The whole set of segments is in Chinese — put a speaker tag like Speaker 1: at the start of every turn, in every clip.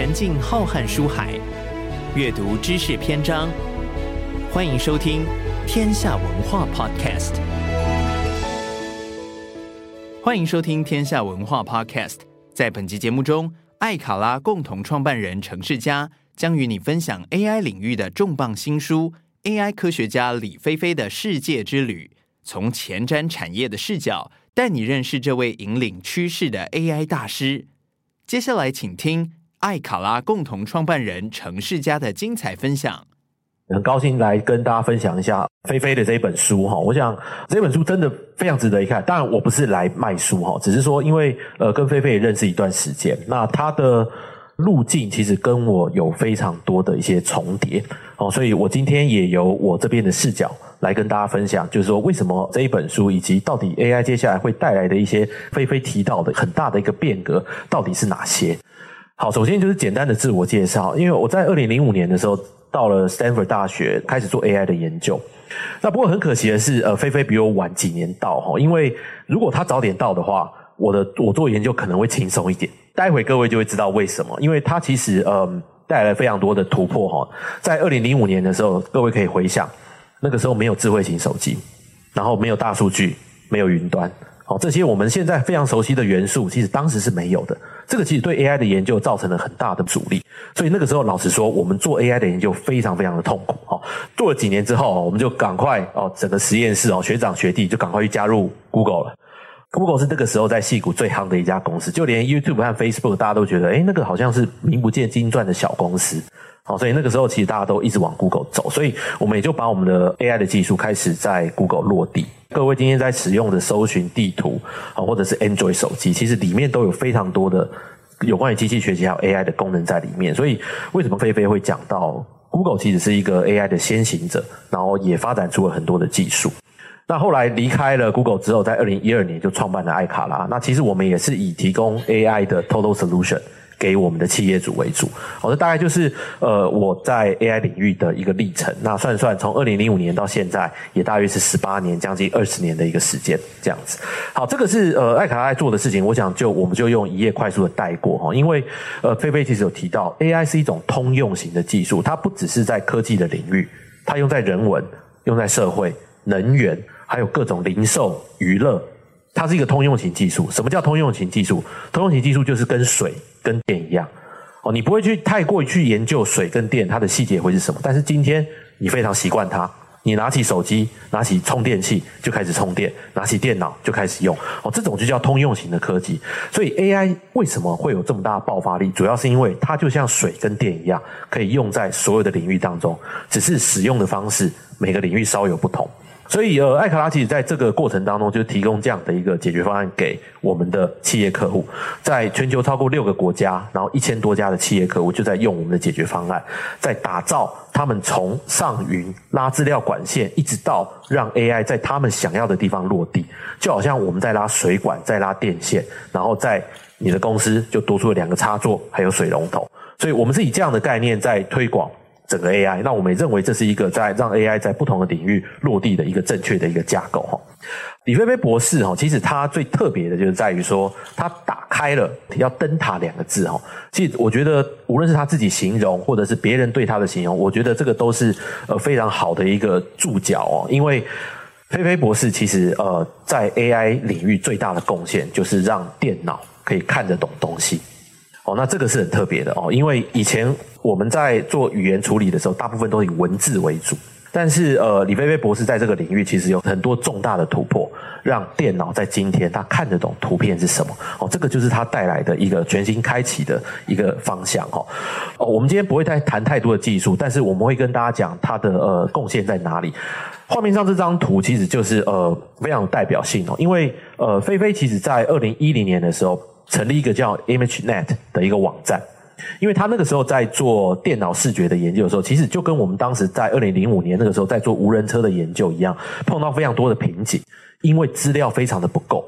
Speaker 1: 沉浸浩瀚书海，阅读知识篇章。欢迎收听《天下文化 Podcast》。欢迎收听《天下文化 Podcast》。在本集节目中，艾卡拉共同创办人程式家将与你分享 AI 领域的重磅新书《AI 科学家李飞飞的世界之旅》，从前瞻产业的视角带你认识这位引领趋势的 AI 大师。接下来，请听艾卡拉共同创办人程世家的精彩分享。
Speaker 2: 很高兴来跟大家分享一下菲菲的这一本书哈，我想这本书真的非常值得一看。当然我不是来卖书哈，只是说因为呃跟菲菲也认识一段时间，那他的路径其实跟我有非常多的一些重叠哦，所以我今天也由我这边的视角来跟大家分享，就是说为什么这一本书以及到底 AI 接下来会带来的一些菲菲提到的很大的一个变革到底是哪些？好，首先就是简单的自我介绍，因为我在二零零五年的时候。到了 Stanford 大学开始做 AI 的研究，那不过很可惜的是，呃，飞飞比我晚几年到哈，因为如果他早点到的话，我的我做研究可能会轻松一点。待会各位就会知道为什么，因为他其实嗯带来了非常多的突破哈。在二零零五年的时候，各位可以回想，那个时候没有智慧型手机，然后没有大数据，没有云端。哦，这些我们现在非常熟悉的元素，其实当时是没有的。这个其实对 AI 的研究造成了很大的阻力。所以那个时候，老实说，我们做 AI 的研究非常非常的痛苦。哦，做了几年之后，我们就赶快哦，整个实验室哦，学长学弟就赶快去加入 Google 了。Google 是那个时候在戏谷最夯的一家公司，就连 YouTube 和 Facebook 大家都觉得，哎，那个好像是名不见经传的小公司。哦，所以那个时候其实大家都一直往 Google 走，所以我们也就把我们的 AI 的技术开始在 Google 落地。各位今天在使用的搜寻地图啊，或者是 Android 手机，其实里面都有非常多的有关于机器学习还有 AI 的功能在里面。所以为什么飞飞会讲到 Google 其实是一个 AI 的先行者，然后也发展出了很多的技术。那后来离开了 Google 之后，在二零一二年就创办了爱卡拉。那其实我们也是以提供 AI 的 Total Solution。给我们的企业主为主，好，这大概就是呃我在 AI 领域的一个历程。那算算从二零零五年到现在，也大约是十八年，将近二十年的一个时间这样子。好，这个是呃艾卡拉在做的事情，我想就我们就用一页快速的带过哈，因为呃菲菲其实有提到 AI 是一种通用型的技术，它不只是在科技的领域，它用在人文、用在社会、能源，还有各种零售、娱乐。它是一个通用型技术。什么叫通用型技术？通用型技术就是跟水、跟电一样。哦，你不会去太过于去研究水跟电它的细节会是什么。但是今天你非常习惯它，你拿起手机、拿起充电器就开始充电，拿起电脑就开始用。哦，这种就叫通用型的科技。所以 AI 为什么会有这么大的爆发力？主要是因为它就像水跟电一样，可以用在所有的领域当中，只是使用的方式每个领域稍有不同。所以，呃，艾卡拉其实在这个过程当中，就提供这样的一个解决方案给我们的企业客户，在全球超过六个国家，然后一千多家的企业客户就在用我们的解决方案，在打造他们从上云拉资料管线，一直到让 AI 在他们想要的地方落地，就好像我们在拉水管，在拉电线，然后在你的公司就多出了两个插座，还有水龙头，所以我们是以这样的概念在推广。整个 AI，那我们也认为这是一个在让 AI 在不同的领域落地的一个正确的一个架构哈。李飞飞博士哈，其实他最特别的就是在于说，他打开了要灯塔两个字哈。其实我觉得，无论是他自己形容，或者是别人对他的形容，我觉得这个都是呃非常好的一个注脚哦。因为飞飞博士其实呃在 AI 领域最大的贡献就是让电脑可以看得懂东西。哦，那这个是很特别的哦，因为以前我们在做语言处理的时候，大部分都以文字为主。但是，呃，李飞飞博士在这个领域其实有很多重大的突破，让电脑在今天它看得懂图片是什么。哦，这个就是他带来的一个全新开启的一个方向。哈，哦，我们今天不会再谈太多的技术，但是我们会跟大家讲它的呃贡献在哪里。画面上这张图其实就是呃非常有代表性哦，因为呃飞飞其实在二零一零年的时候。成立一个叫 ImageNet 的一个网站，因为他那个时候在做电脑视觉的研究的时候，其实就跟我们当时在二零零五年那个时候在做无人车的研究一样，碰到非常多的瓶颈，因为资料非常的不够。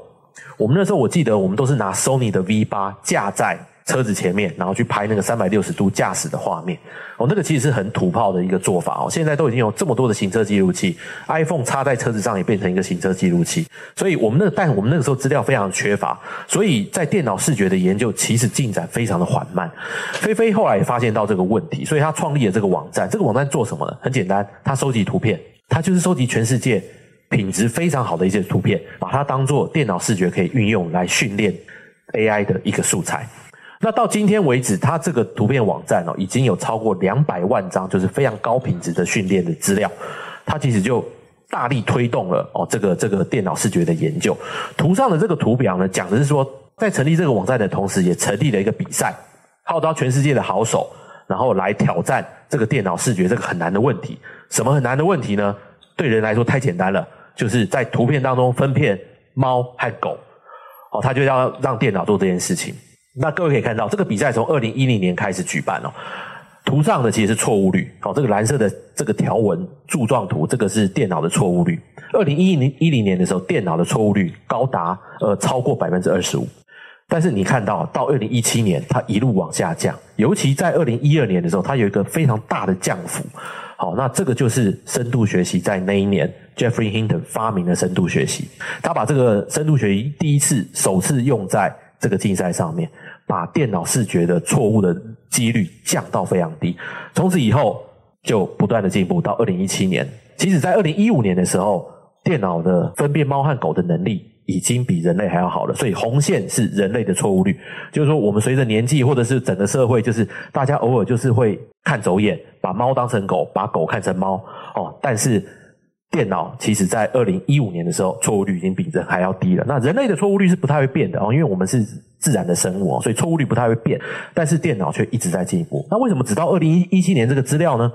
Speaker 2: 我们那时候我记得我们都是拿 Sony 的 V 八架在车子前面，然后去拍那个三百六十度驾驶的画面。哦，那个其实是很土炮的一个做法哦。现在都已经有这么多的行车记录器，iPhone 插在车子上也变成一个行车记录器。所以我们那，但我们那个时候资料非常缺乏，所以在电脑视觉的研究其实进展非常的缓慢。菲菲后来也发现到这个问题，所以他创立了这个网站。这个网站做什么呢？很简单，他收集图片，他就是收集全世界品质非常好的一些图片，把它当做电脑视觉可以运用来训练 AI 的一个素材。那到今天为止，它这个图片网站哦，已经有超过两百万张，就是非常高品质的训练的资料。它其实就大力推动了哦，这个这个电脑视觉的研究。图上的这个图表呢，讲的是说，在成立这个网站的同时，也成立了一个比赛，号召全世界的好手，然后来挑战这个电脑视觉这个很难的问题。什么很难的问题呢？对人来说太简单了，就是在图片当中分辨猫和狗。哦，他就要让电脑做这件事情。那各位可以看到，这个比赛从二零一零年开始举办哦。图上的其实是错误率，哦，这个蓝色的这个条纹柱状图，这个是电脑的错误率。二零一零一零年的时候，电脑的错误率高达呃超过百分之二十五。但是你看到到二零一七年，它一路往下降，尤其在二零一二年的时候，它有一个非常大的降幅。好，那这个就是深度学习在那一年，Jeffrey Hinton 发明的深度学习，他把这个深度学习第一次首次用在这个竞赛上面。把电脑视觉的错误的几率降到非常低，从此以后就不断的进步。到二零一七年，其实在二零一五年的时候，电脑的分辨猫和狗的能力已经比人类还要好了。所以红线是人类的错误率，就是说我们随着年纪或者是整个社会，就是大家偶尔就是会看走眼，把猫当成狗，把狗看成猫哦。但是电脑其实在二零一五年的时候，错误率已经比人还要低了。那人类的错误率是不太会变的哦，因为我们是。自然的生物哦，所以错误率不太会变，但是电脑却一直在进步。那为什么只到二零一七年这个资料呢？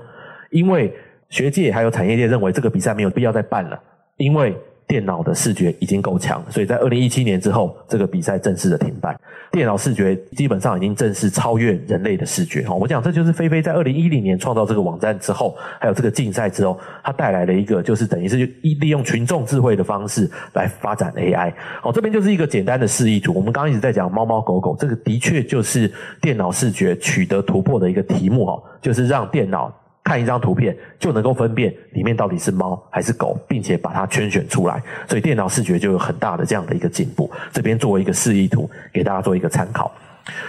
Speaker 2: 因为学界还有产业界认为这个比赛没有必要再办了，因为。电脑的视觉已经够强，所以在二零一七年之后，这个比赛正式的停办。电脑视觉基本上已经正式超越人类的视觉。哈，我讲这就是菲菲在二零一零年创造这个网站之后，还有这个竞赛之后，它带来了一个就是等于是利用群众智慧的方式来发展 AI。好，这边就是一个简单的示意图。我们刚刚一直在讲猫猫狗狗，这个的确就是电脑视觉取得突破的一个题目。哈，就是让电脑。看一张图片就能够分辨里面到底是猫还是狗，并且把它圈选出来，所以电脑视觉就有很大的这样的一个进步。这边作为一个示意图，给大家做一个参考。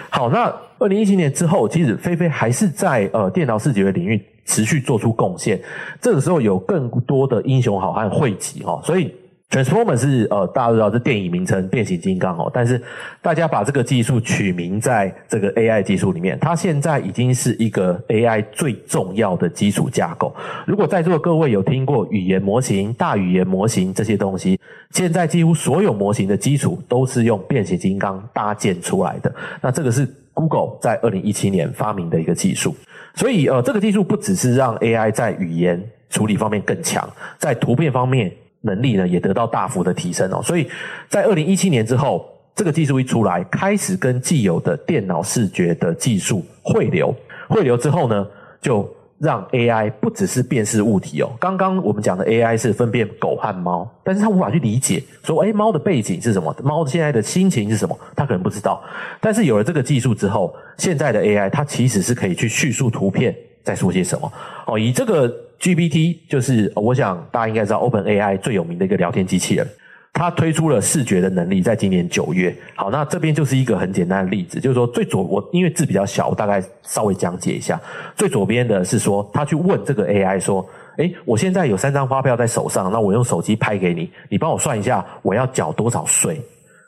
Speaker 2: 好，那二零一七年之后，其实飞飞还是在呃电脑视觉领域持续做出贡献。这个时候有更多的英雄好汉汇集哈，所以。Transformer 是呃，大家都知道这电影名称变形金刚哦，但是大家把这个技术取名在这个 AI 技术里面，它现在已经是一个 AI 最重要的基础架构。如果在座的各位有听过语言模型、大语言模型这些东西，现在几乎所有模型的基础都是用变形金刚搭建出来的。那这个是 Google 在二零一七年发明的一个技术，所以呃，这个技术不只是让 AI 在语言处理方面更强，在图片方面。能力呢也得到大幅的提升哦，所以在二零一七年之后，这个技术一出来，开始跟既有的电脑视觉的技术汇流，汇流之后呢，就让 AI 不只是辨识物体哦。刚刚我们讲的 AI 是分辨狗和猫，但是它无法去理解说，诶，猫的背景是什么？猫现在的心情是什么？它可能不知道。但是有了这个技术之后，现在的 AI 它其实是可以去叙述图片在说些什么哦，以这个。GPT 就是我想大家应该知道，OpenAI 最有名的一个聊天机器人，它推出了视觉的能力，在今年九月。好，那这边就是一个很简单的例子，就是说最左我因为字比较小，我大概稍微讲解一下。最左边的是说，他去问这个 AI 说：“诶，我现在有三张发票在手上，那我用手机拍给你，你帮我算一下，我要缴多少税？”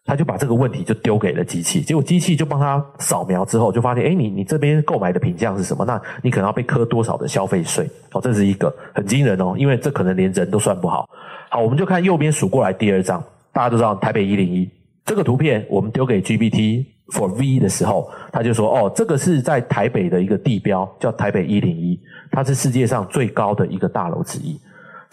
Speaker 2: 他就把这个问题就丢给了机器，结果机器就帮他扫描之后，就发现，诶，你你这边购买的品项是什么？那你可能要被课多少的消费税？哦，这是一个很惊人哦，因为这可能连人都算不好。好，我们就看右边数过来第二张，大家都知道台北一零一这个图片，我们丢给 GPT for V 的时候，他就说，哦，这个是在台北的一个地标，叫台北一零一，它是世界上最高的一个大楼之一。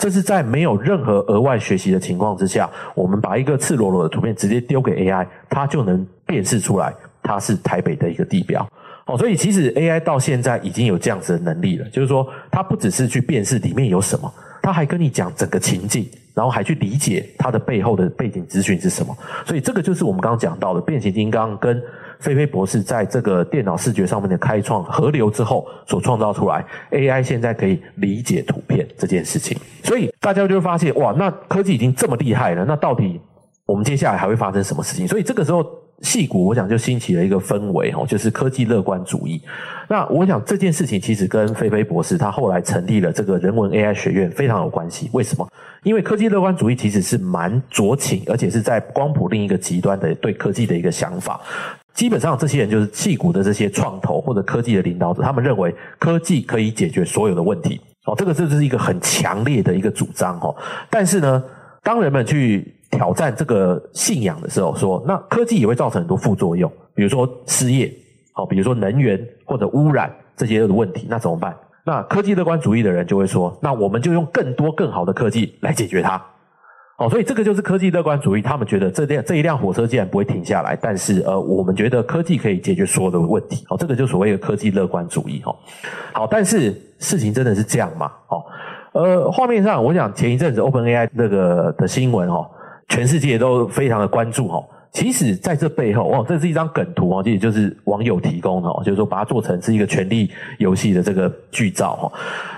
Speaker 2: 这是在没有任何额外学习的情况之下，我们把一个赤裸裸的图片直接丢给 AI，它就能辨识出来它是台北的一个地标。哦，所以其实 AI 到现在已经有这样子的能力了，就是说它不只是去辨识里面有什么，它还跟你讲整个情境，然后还去理解它的背后的背景资讯是什么。所以这个就是我们刚刚讲到的变形金刚跟菲菲博士在这个电脑视觉上面的开创河流之后所创造出来，AI 现在可以理解图片这件事情。所以大家就会发现，哇，那科技已经这么厉害了，那到底我们接下来还会发生什么事情？所以这个时候。矽谷，我想就兴起了一个氛围哦，就是科技乐观主义。那我想这件事情其实跟菲菲博士他后来成立了这个人文 AI 学院非常有关系。为什么？因为科技乐观主义其实是蛮酌情，而且是在光谱另一个极端的对科技的一个想法。基本上这些人就是矽谷的这些创投或者科技的领导者，他们认为科技可以解决所有的问题哦，这个这就是一个很强烈的一个主张哦。但是呢，当人们去挑战这个信仰的时候，说那科技也会造成很多副作用，比如说失业，好，比如说能源或者污染这些的问题，那怎么办？那科技乐观主义的人就会说，那我们就用更多更好的科技来解决它。哦，所以这个就是科技乐观主义，他们觉得这辆这一辆火车竟然不会停下来，但是呃，我们觉得科技可以解决所有的问题。哦，这个就所谓的科技乐观主义。哦，好，但是事情真的是这样吗？哦，呃，画面上我想前一阵子 OpenAI 那个的新闻，哦。全世界都非常的关注哈，其实在这背后哦，这是一张梗图哦，其实就是网友提供的，就是说把它做成是一个权力游戏的这个剧照哈。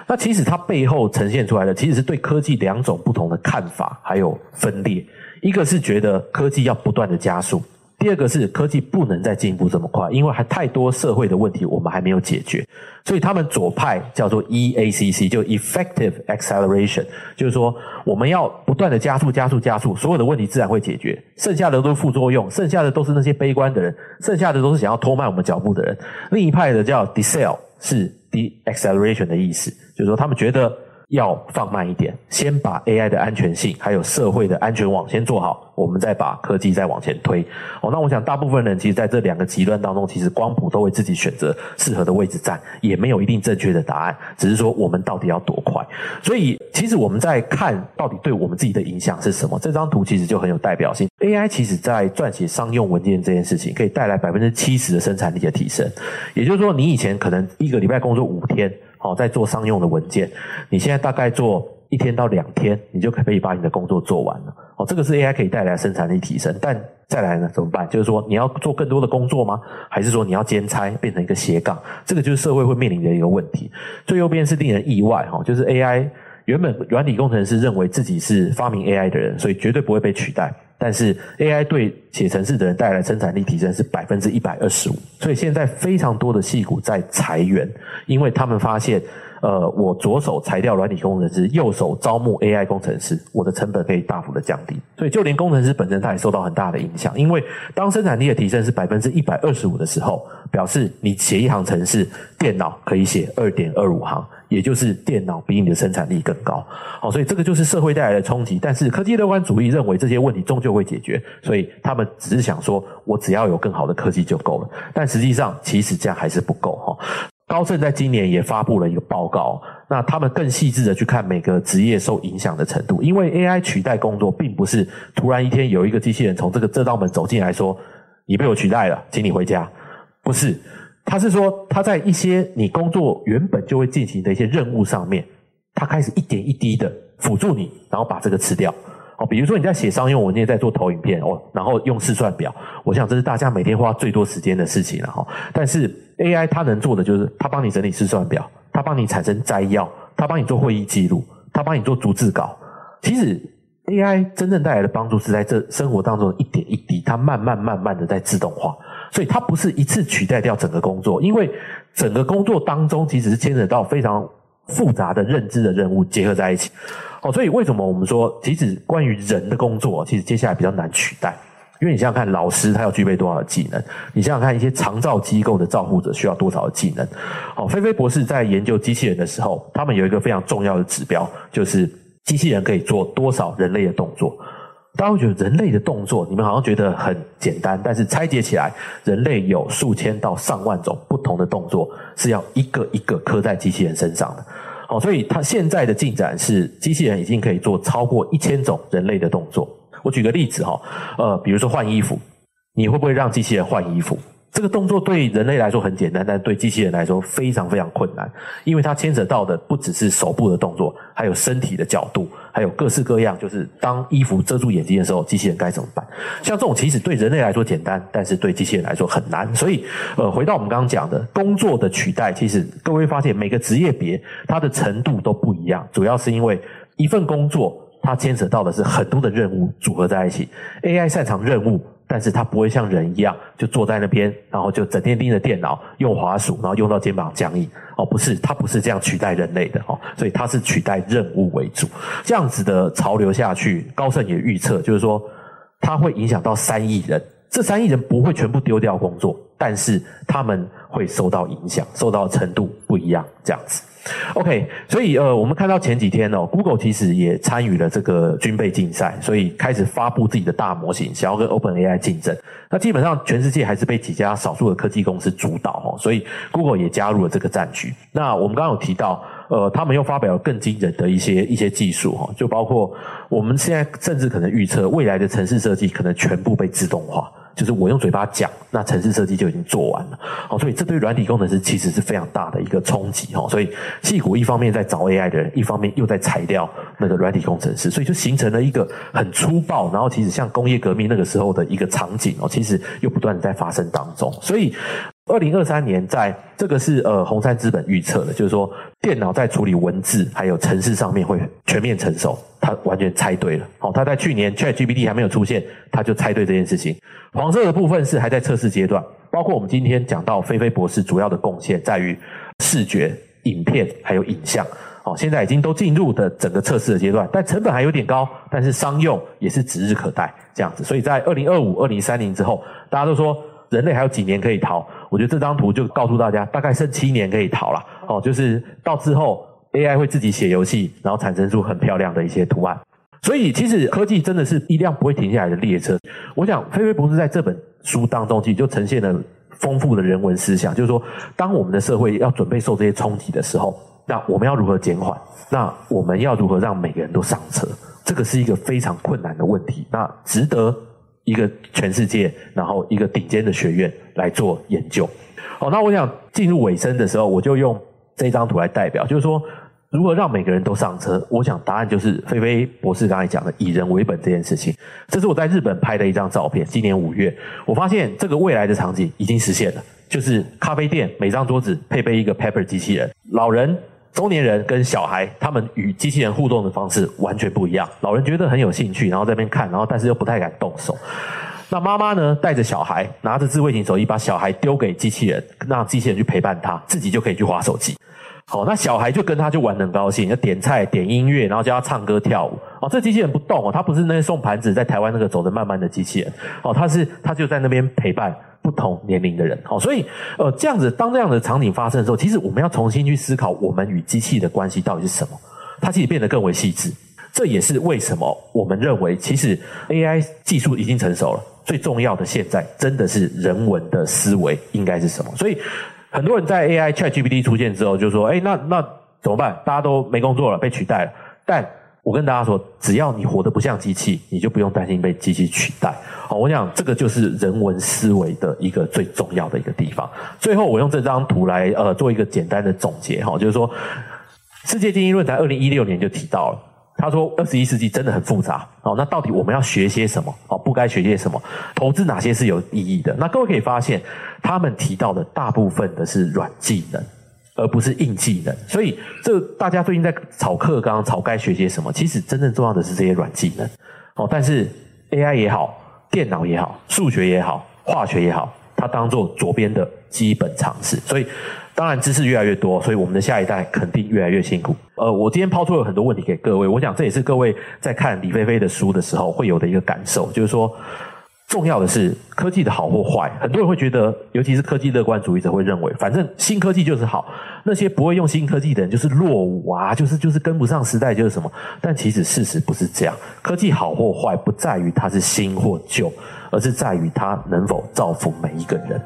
Speaker 2: 那其实它背后呈现出来的，其实是对科技两种不同的看法还有分裂，一个是觉得科技要不断的加速。第二个是科技不能再进步这么快，因为还太多社会的问题我们还没有解决，所以他们左派叫做 EACC，就 Effective Acceleration，就是说我们要不断的加速、加速、加速，所有的问题自然会解决，剩下的都是副作用，剩下的都是那些悲观的人，剩下的都是想要拖慢我们脚步的人。另一派的叫 Decel，是 De-acceleration 的意思，就是说他们觉得。要放慢一点，先把 AI 的安全性还有社会的安全网先做好，我们再把科技再往前推。哦，那我想大部分人其实在这两个极端当中，其实光谱都会自己选择适合的位置站，也没有一定正确的答案，只是说我们到底要多快。所以，其实我们在看到底对我们自己的影响是什么？这张图其实就很有代表性。AI 其实在撰写商用文件这件事情，可以带来百分之七十的生产力的提升。也就是说，你以前可能一个礼拜工作五天。好，在做商用的文件，你现在大概做一天到两天，你就可以把你的工作做完了。哦，这个是 AI 可以带来生产力提升，但再来呢，怎么办？就是说你要做更多的工作吗？还是说你要兼差变成一个斜杠？这个就是社会会面临的一个问题。最右边是令人意外哈，就是 AI 原本软体工程师认为自己是发明 AI 的人，所以绝对不会被取代。但是 AI 对写程式的人带来生产力提升是百分之一百二十五，所以现在非常多的矽谷在裁员，因为他们发现，呃，我左手裁掉软体工程师，右手招募 AI 工程师，我的成本可以大幅的降低。所以就连工程师本身他也受到很大的影响，因为当生产力的提升是百分之一百二十五的时候，表示你写一行程式，电脑可以写二点二五行。也就是电脑比你的生产力更高，好，所以这个就是社会带来的冲击。但是科技乐观主义认为这些问题终究会解决，所以他们只是想说，我只要有更好的科技就够了。但实际上，其实这样还是不够哈。高盛在今年也发布了一个报告，那他们更细致的去看每个职业受影响的程度，因为 AI 取代工作，并不是突然一天有一个机器人从这个这道门走进来说，你被我取代了，请你回家，不是。他是说，他在一些你工作原本就会进行的一些任务上面，他开始一点一滴的辅助你，然后把这个吃掉。哦，比如说你在写商用文件，在做投影片哦，然后用试算表，我想这是大家每天花最多时间的事情了哈。但是 AI 它能做的就是，它帮你整理试算表，它帮你产生摘要，它帮你做会议记录，它帮你做逐字稿。其实 AI 真正带来的帮助是在这生活当中一点一滴，它慢慢慢慢的在自动化。所以它不是一次取代掉整个工作，因为整个工作当中其实是牵扯到非常复杂的认知的任务结合在一起。哦，所以为什么我们说，即使关于人的工作，其实接下来比较难取代？因为你想想看，老师他要具备多少的技能？你想想看，一些长照机构的照护者需要多少的技能？哦，菲菲博士在研究机器人的时候，他们有一个非常重要的指标，就是机器人可以做多少人类的动作。大家会觉得人类的动作，你们好像觉得很简单，但是拆解起来，人类有数千到上万种不同的动作，是要一个一个刻在机器人身上的。好，所以它现在的进展是，机器人已经可以做超过一千种人类的动作。我举个例子哈，呃，比如说换衣服，你会不会让机器人换衣服？这个动作对人类来说很简单，但对机器人来说非常非常困难，因为它牵扯到的不只是手部的动作，还有身体的角度，还有各式各样，就是当衣服遮住眼睛的时候，机器人该怎么办？像这种其实对人类来说简单，但是对机器人来说很难。所以，呃，回到我们刚刚讲的工作的取代，其实各位发现每个职业别它的程度都不一样，主要是因为一份工作它牵扯到的是很多的任务组合在一起，AI 擅长任务。但是它不会像人一样，就坐在那边，然后就整天盯着电脑，用滑鼠，然后用到肩膀僵硬。哦，不是，它不是这样取代人类的哦，所以它是取代任务为主。这样子的潮流下去，高盛也预测，就是说它会影响到三亿人。这三亿人不会全部丢掉工作，但是他们会受到影响，受到程度不一样，这样子。OK，所以呃，我们看到前几天哦，Google 其实也参与了这个军备竞赛，所以开始发布自己的大模型，想要跟 OpenAI 竞争。那基本上全世界还是被几家少数的科技公司主导哦，所以 Google 也加入了这个战局。那我们刚刚有提到，呃，他们又发表了更惊人的一些一些技术哈，就包括我们现在甚至可能预测未来的城市设计可能全部被自动化。就是我用嘴巴讲，那城市设计就已经做完了，哦，所以这对软体工程师其实是非常大的一个冲击，哦，所以矽谷一方面在找 AI 的人，一方面又在裁掉那个软体工程师，所以就形成了一个很粗暴，然后其实像工业革命那个时候的一个场景，哦，其实又不断的在发生当中，所以。二零二三年，在这个是呃红杉资本预测的，就是说电脑在处理文字还有程式上面会全面成熟，他完全猜对了。好，他在去年 ChatGPT 还没有出现，他就猜对这件事情。黄色的部分是还在测试阶段，包括我们今天讲到菲菲博士主要的贡献在于视觉、影片还有影像，哦，现在已经都进入的整个测试的阶段，但成本还有点高，但是商用也是指日可待这样子。所以在二零二五、二零三零之后，大家都说。人类还有几年可以逃？我觉得这张图就告诉大家，大概剩七年可以逃了。哦，就是到之后 AI 会自己写游戏，然后产生出很漂亮的一些图案。所以其实科技真的是一辆不会停下来的列车。我想菲菲博士在这本书当中，其实就呈现了丰富的人文思想，就是说，当我们的社会要准备受这些冲击的时候，那我们要如何减缓？那我们要如何让每个人都上车？这个是一个非常困难的问题。那值得。一个全世界，然后一个顶尖的学院来做研究。好，那我想进入尾声的时候，我就用这张图来代表，就是说，如何让每个人都上车？我想答案就是菲菲博士刚才讲的以人为本这件事情。这是我在日本拍的一张照片，今年五月，我发现这个未来的场景已经实现了，就是咖啡店每张桌子配备一个 Pepper 机器人，老人。中年人跟小孩，他们与机器人互动的方式完全不一样。老人觉得很有兴趣，然后在那边看，然后但是又不太敢动手。那妈妈呢，带着小孩，拿着智慧型手机，把小孩丢给机器人，让机器人去陪伴他，自己就可以去划手机。好，那小孩就跟他就玩得很高兴，要点菜、点音乐，然后叫他唱歌跳舞。哦，这机器人不动哦，他不是那些送盘子在台湾那个走得慢慢的机器人。哦，他是他就在那边陪伴。不同年龄的人，好，所以呃，这样子，当这样的场景发生的时候，其实我们要重新去思考，我们与机器的关系到底是什么？它其实变得更为细致。这也是为什么我们认为，其实 AI 技术已经成熟了，最重要的现在真的是人文的思维应该是什么？所以很多人在 AI ChatGPT 出现之后，就说：“哎，那那怎么办？大家都没工作了，被取代了。”但我跟大家说，只要你活得不像机器，你就不用担心被机器取代。好，我想这个就是人文思维的一个最重要的一个地方。最后，我用这张图来呃做一个简单的总结哈，就是说，世界经济论坛二零一六年就提到了，他说二十一世纪真的很复杂。好，那到底我们要学些什么？好，不该学些什么？投资哪些是有意义的？那各位可以发现，他们提到的大部分的是软技能。而不是硬技能，所以这大家最近在炒课纲，炒该学些什么？其实真正重要的是这些软技能。哦，但是 AI 也好，电脑也好，数学也好，化学也好，它当做左边的基本常识。所以，当然知识越来越多，所以我们的下一代肯定越来越辛苦。呃，我今天抛出了很多问题给各位，我想这也是各位在看李飞飞的书的时候会有的一个感受，就是说。重要的是科技的好或坏，很多人会觉得，尤其是科技乐观主义者会认为，反正新科技就是好，那些不会用新科技的人就是落伍啊，就是就是跟不上时代，就是什么。但其实事实不是这样，科技好或坏不在于它是新或旧，而是在于它能否造福每一个人。